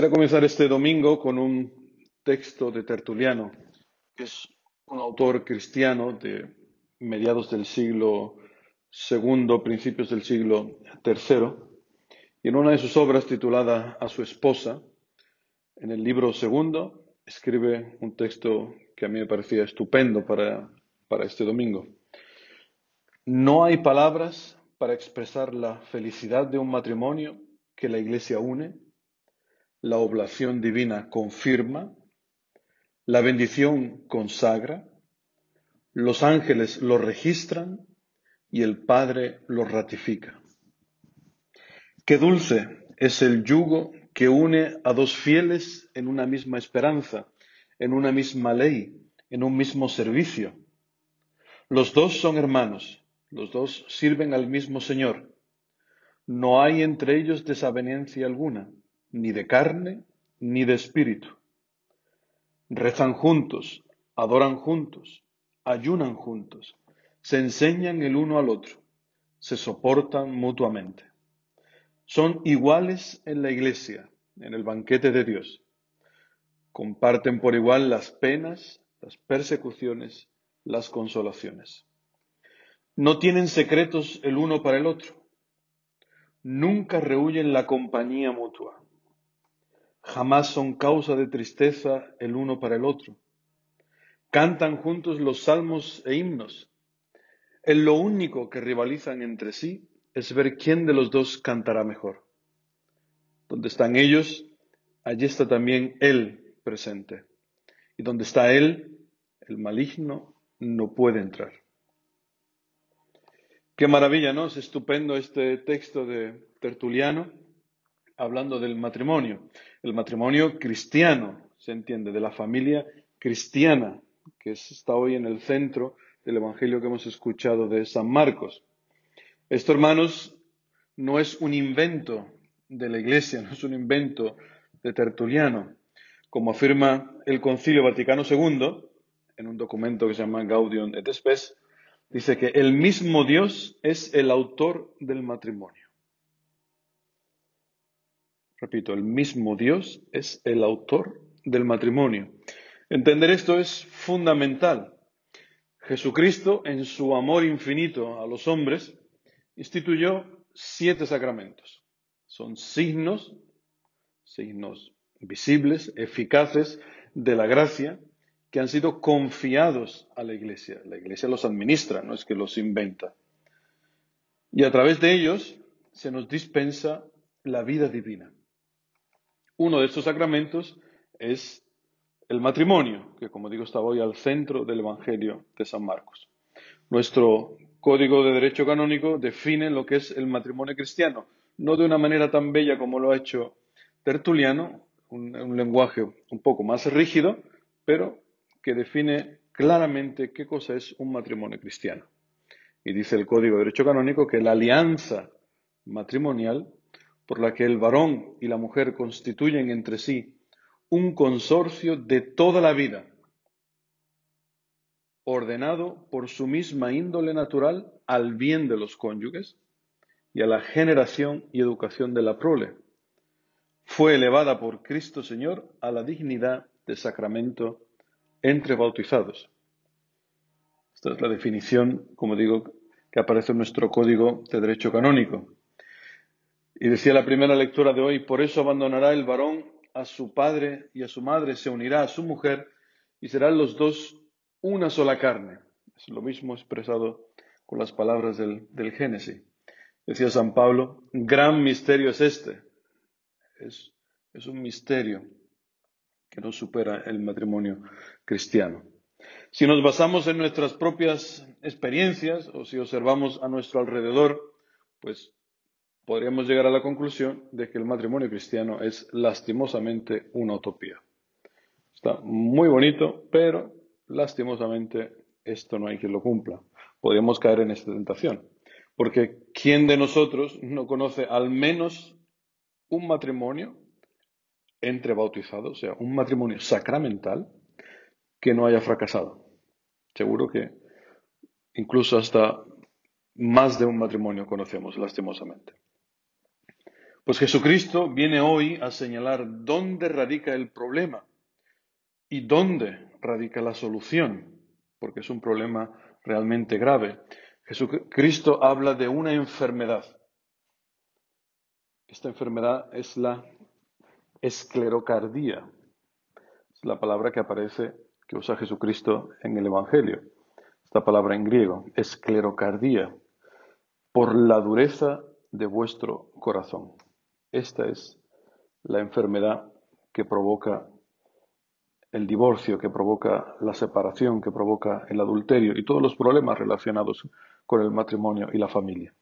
Quisiera comenzar este domingo con un texto de Tertuliano, que es un autor cristiano de mediados del siglo II, principios del siglo III, y en una de sus obras titulada A su esposa, en el libro segundo, escribe un texto que a mí me parecía estupendo para, para este domingo. No hay palabras para expresar la felicidad de un matrimonio que la Iglesia une la oblación divina confirma, la bendición consagra, los ángeles lo registran y el Padre lo ratifica. Qué dulce es el yugo que une a dos fieles en una misma esperanza, en una misma ley, en un mismo servicio. Los dos son hermanos, los dos sirven al mismo Señor. No hay entre ellos desavenencia alguna ni de carne, ni de espíritu. Rezan juntos, adoran juntos, ayunan juntos, se enseñan el uno al otro, se soportan mutuamente. Son iguales en la iglesia, en el banquete de Dios. Comparten por igual las penas, las persecuciones, las consolaciones. No tienen secretos el uno para el otro. Nunca rehuyen la compañía mutua jamás son causa de tristeza el uno para el otro. Cantan juntos los salmos e himnos. En lo único que rivalizan entre sí es ver quién de los dos cantará mejor. Donde están ellos, allí está también Él presente. Y donde está Él, el maligno no puede entrar. Qué maravilla, ¿no? Es estupendo este texto de Tertuliano hablando del matrimonio. El matrimonio cristiano, se entiende, de la familia cristiana, que está hoy en el centro del Evangelio que hemos escuchado de San Marcos. Esto, hermanos, no es un invento de la Iglesia, no es un invento de Tertuliano. Como afirma el Concilio Vaticano II, en un documento que se llama Gaudium et Spes, dice que el mismo Dios es el autor del matrimonio. Repito, el mismo Dios es el autor del matrimonio. Entender esto es fundamental. Jesucristo, en su amor infinito a los hombres, instituyó siete sacramentos. Son signos, signos visibles, eficaces de la gracia, que han sido confiados a la Iglesia. La Iglesia los administra, no es que los inventa. Y a través de ellos se nos dispensa la vida divina. Uno de estos sacramentos es el matrimonio, que como digo estaba hoy al centro del Evangelio de San Marcos. Nuestro Código de Derecho Canónico define lo que es el matrimonio cristiano, no de una manera tan bella como lo ha hecho Tertuliano, un, un lenguaje un poco más rígido, pero que define claramente qué cosa es un matrimonio cristiano. Y dice el Código de Derecho Canónico que la alianza matrimonial por la que el varón y la mujer constituyen entre sí un consorcio de toda la vida, ordenado por su misma índole natural al bien de los cónyuges y a la generación y educación de la prole. Fue elevada por Cristo Señor a la dignidad de sacramento entre bautizados. Esta es la definición, como digo, que aparece en nuestro Código de Derecho Canónico. Y decía la primera lectura de hoy, por eso abandonará el varón a su padre y a su madre, se unirá a su mujer y serán los dos una sola carne. Es lo mismo expresado con las palabras del, Génesis. Decía San Pablo, gran misterio es este. Es, es un misterio que no supera el matrimonio cristiano. Si nos basamos en nuestras propias experiencias o si observamos a nuestro alrededor, pues podríamos llegar a la conclusión de que el matrimonio cristiano es lastimosamente una utopía. Está muy bonito, pero lastimosamente esto no hay quien lo cumpla. Podríamos caer en esta tentación. Porque ¿quién de nosotros no conoce al menos un matrimonio entre bautizados, o sea, un matrimonio sacramental que no haya fracasado? Seguro que incluso hasta más de un matrimonio conocemos, lastimosamente. Pues Jesucristo viene hoy a señalar dónde radica el problema y dónde radica la solución, porque es un problema realmente grave. Jesucristo habla de una enfermedad. Esta enfermedad es la esclerocardía. Es la palabra que aparece, que usa Jesucristo en el Evangelio. Esta palabra en griego, esclerocardía, por la dureza de vuestro corazón. Esta es la enfermedad que provoca el divorcio, que provoca la separación, que provoca el adulterio y todos los problemas relacionados con el matrimonio y la familia.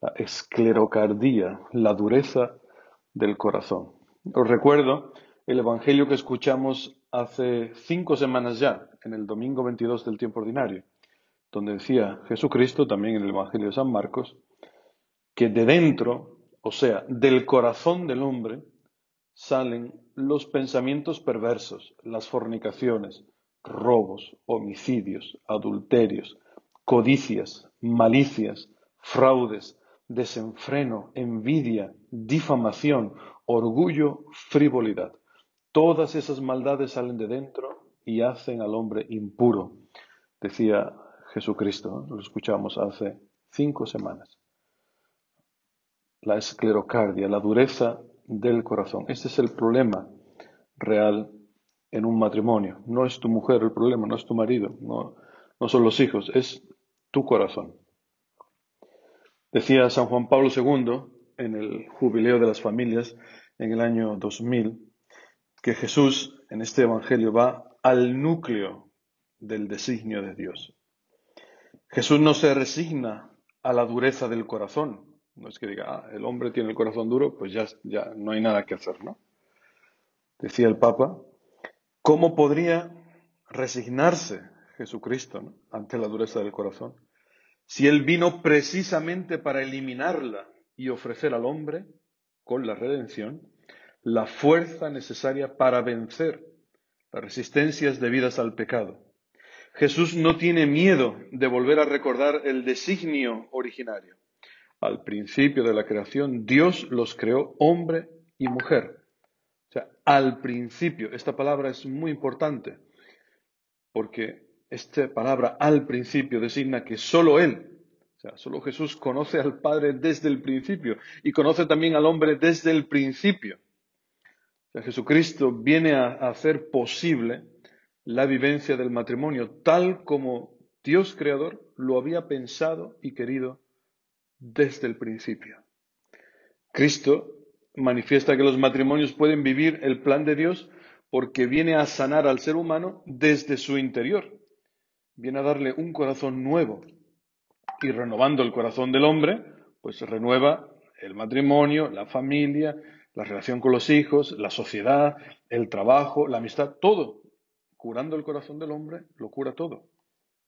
La esclerocardía, la dureza del corazón. Os recuerdo el Evangelio que escuchamos hace cinco semanas ya, en el domingo 22 del tiempo ordinario, donde decía Jesucristo, también en el Evangelio de San Marcos, que de dentro, o sea, del corazón del hombre, salen los pensamientos perversos, las fornicaciones, robos, homicidios, adulterios, codicias, malicias, fraudes, desenfreno, envidia, difamación, orgullo, frivolidad. Todas esas maldades salen de dentro y hacen al hombre impuro, decía Jesucristo, lo escuchamos hace cinco semanas. La esclerocardia, la dureza del corazón. Este es el problema real en un matrimonio. No es tu mujer el problema, no es tu marido, no, no son los hijos, es tu corazón. Decía San Juan Pablo II en el Jubileo de las Familias en el año 2000 que Jesús en este Evangelio va al núcleo del designio de Dios. Jesús no se resigna a la dureza del corazón, no es que diga, ah, el hombre tiene el corazón duro, pues ya, ya no hay nada que hacer, ¿no? Decía el Papa, ¿cómo podría resignarse Jesucristo ante la dureza del corazón si Él vino precisamente para eliminarla y ofrecer al hombre, con la redención, la fuerza necesaria para vencer las resistencias debidas al pecado? Jesús no tiene miedo de volver a recordar el designio originario al principio de la creación, Dios los creó hombre y mujer. O sea, al principio, esta palabra es muy importante, porque esta palabra al principio designa que solo Él, o sea, solo Jesús conoce al Padre desde el principio y conoce también al hombre desde el principio. O sea, Jesucristo viene a hacer posible la vivencia del matrimonio tal como Dios Creador lo había pensado y querido desde el principio. Cristo manifiesta que los matrimonios pueden vivir el plan de Dios porque viene a sanar al ser humano desde su interior. Viene a darle un corazón nuevo. Y renovando el corazón del hombre, pues renueva el matrimonio, la familia, la relación con los hijos, la sociedad, el trabajo, la amistad, todo. Curando el corazón del hombre, lo cura todo.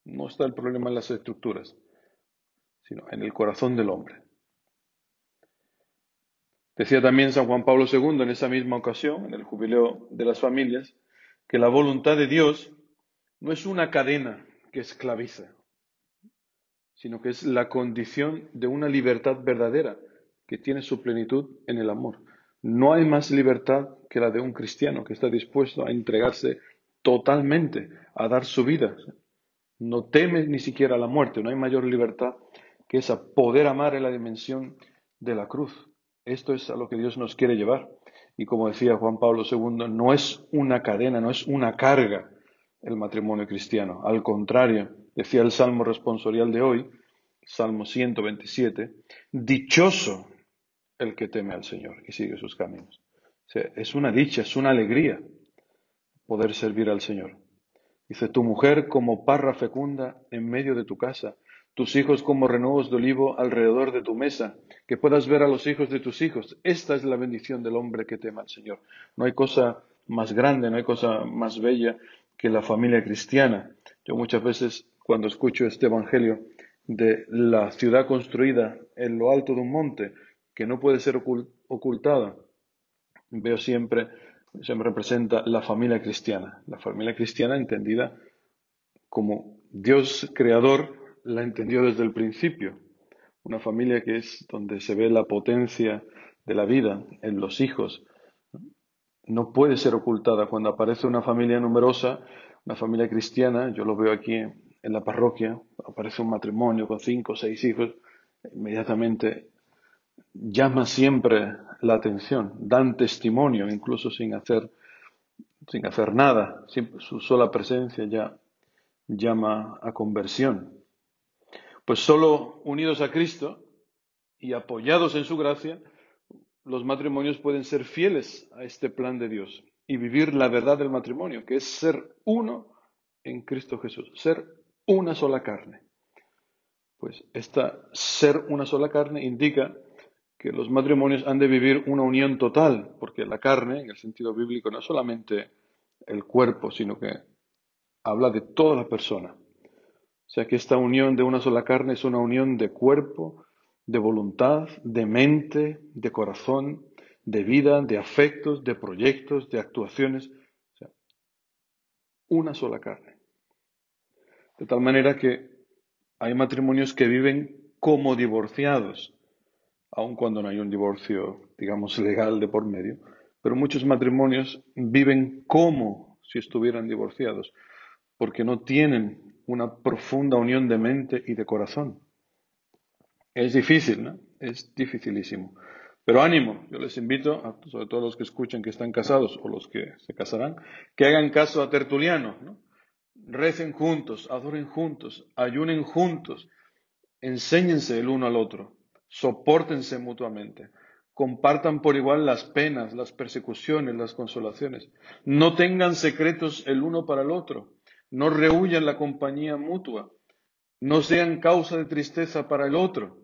No está el problema en las estructuras sino en el corazón del hombre. Decía también San Juan Pablo II en esa misma ocasión, en el jubileo de las familias, que la voluntad de Dios no es una cadena que esclaviza, sino que es la condición de una libertad verdadera que tiene su plenitud en el amor. No hay más libertad que la de un cristiano que está dispuesto a entregarse totalmente, a dar su vida. No teme ni siquiera la muerte, no hay mayor libertad que es a poder amar en la dimensión de la cruz. Esto es a lo que Dios nos quiere llevar. Y como decía Juan Pablo II, no es una cadena, no es una carga el matrimonio cristiano. Al contrario, decía el Salmo responsorial de hoy, Salmo 127, dichoso el que teme al Señor y sigue sus caminos. es una dicha, es una alegría poder servir al Señor. Dice, tu mujer como parra fecunda en medio de tu casa, tus hijos como renuevos de olivo alrededor de tu mesa, que puedas ver a los hijos de tus hijos. Esta es la bendición del hombre que tema al Señor. No hay cosa más grande, no hay cosa más bella que la familia cristiana. Yo muchas veces cuando escucho este Evangelio de la ciudad construida en lo alto de un monte, que no puede ser ocultada, veo siempre, se me representa la familia cristiana. La familia cristiana entendida como Dios creador la entendió desde el principio. Una familia que es donde se ve la potencia de la vida en los hijos no puede ser ocultada. Cuando aparece una familia numerosa, una familia cristiana, yo lo veo aquí en la parroquia, aparece un matrimonio con cinco o seis hijos, inmediatamente llama siempre la atención, dan testimonio, incluso sin hacer, sin hacer nada, su sola presencia ya llama a conversión. Pues solo unidos a Cristo y apoyados en su gracia, los matrimonios pueden ser fieles a este plan de Dios y vivir la verdad del matrimonio, que es ser uno en Cristo Jesús, ser una sola carne. Pues esta ser una sola carne indica que los matrimonios han de vivir una unión total, porque la carne, en el sentido bíblico, no es solamente el cuerpo, sino que habla de toda la persona. Sea que esta unión de una sola carne es una unión de cuerpo, de voluntad, de mente, de corazón, de vida, de afectos, de proyectos, de actuaciones. Una sola carne. De tal manera que hay matrimonios que viven como divorciados aun cuando no hay un divorcio, digamos, legal de por medio, pero muchos matrimonios viven como si estuvieran divorciados, porque no tienen una profunda unión de mente y de corazón. Es difícil, ¿no? Es dificilísimo. Pero ánimo, yo les invito, a, sobre todo los que escuchan que están casados o los que se casarán, que hagan caso a Tertuliano, ¿no? Recen juntos, adoren juntos, ayunen juntos, enséñense el uno al otro soportense mutuamente, compartan por igual las penas, las persecuciones, las consolaciones, no tengan secretos el uno para el otro, no rehuyan la compañía mutua, no sean causa de tristeza para el otro,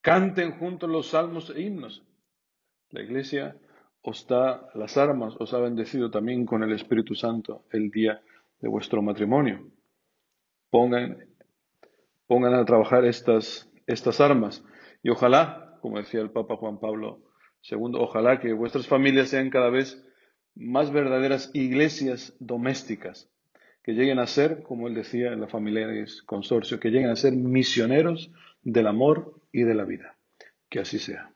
canten juntos los salmos e himnos. La Iglesia os da las armas, os ha bendecido también con el Espíritu Santo el día de vuestro matrimonio. Pongan, pongan a trabajar estas, estas armas y ojalá, como decía el Papa Juan Pablo II, ojalá que vuestras familias sean cada vez más verdaderas iglesias domésticas, que lleguen a ser, como él decía en la familia Consorcio, que lleguen a ser misioneros del amor y de la vida. Que así sea.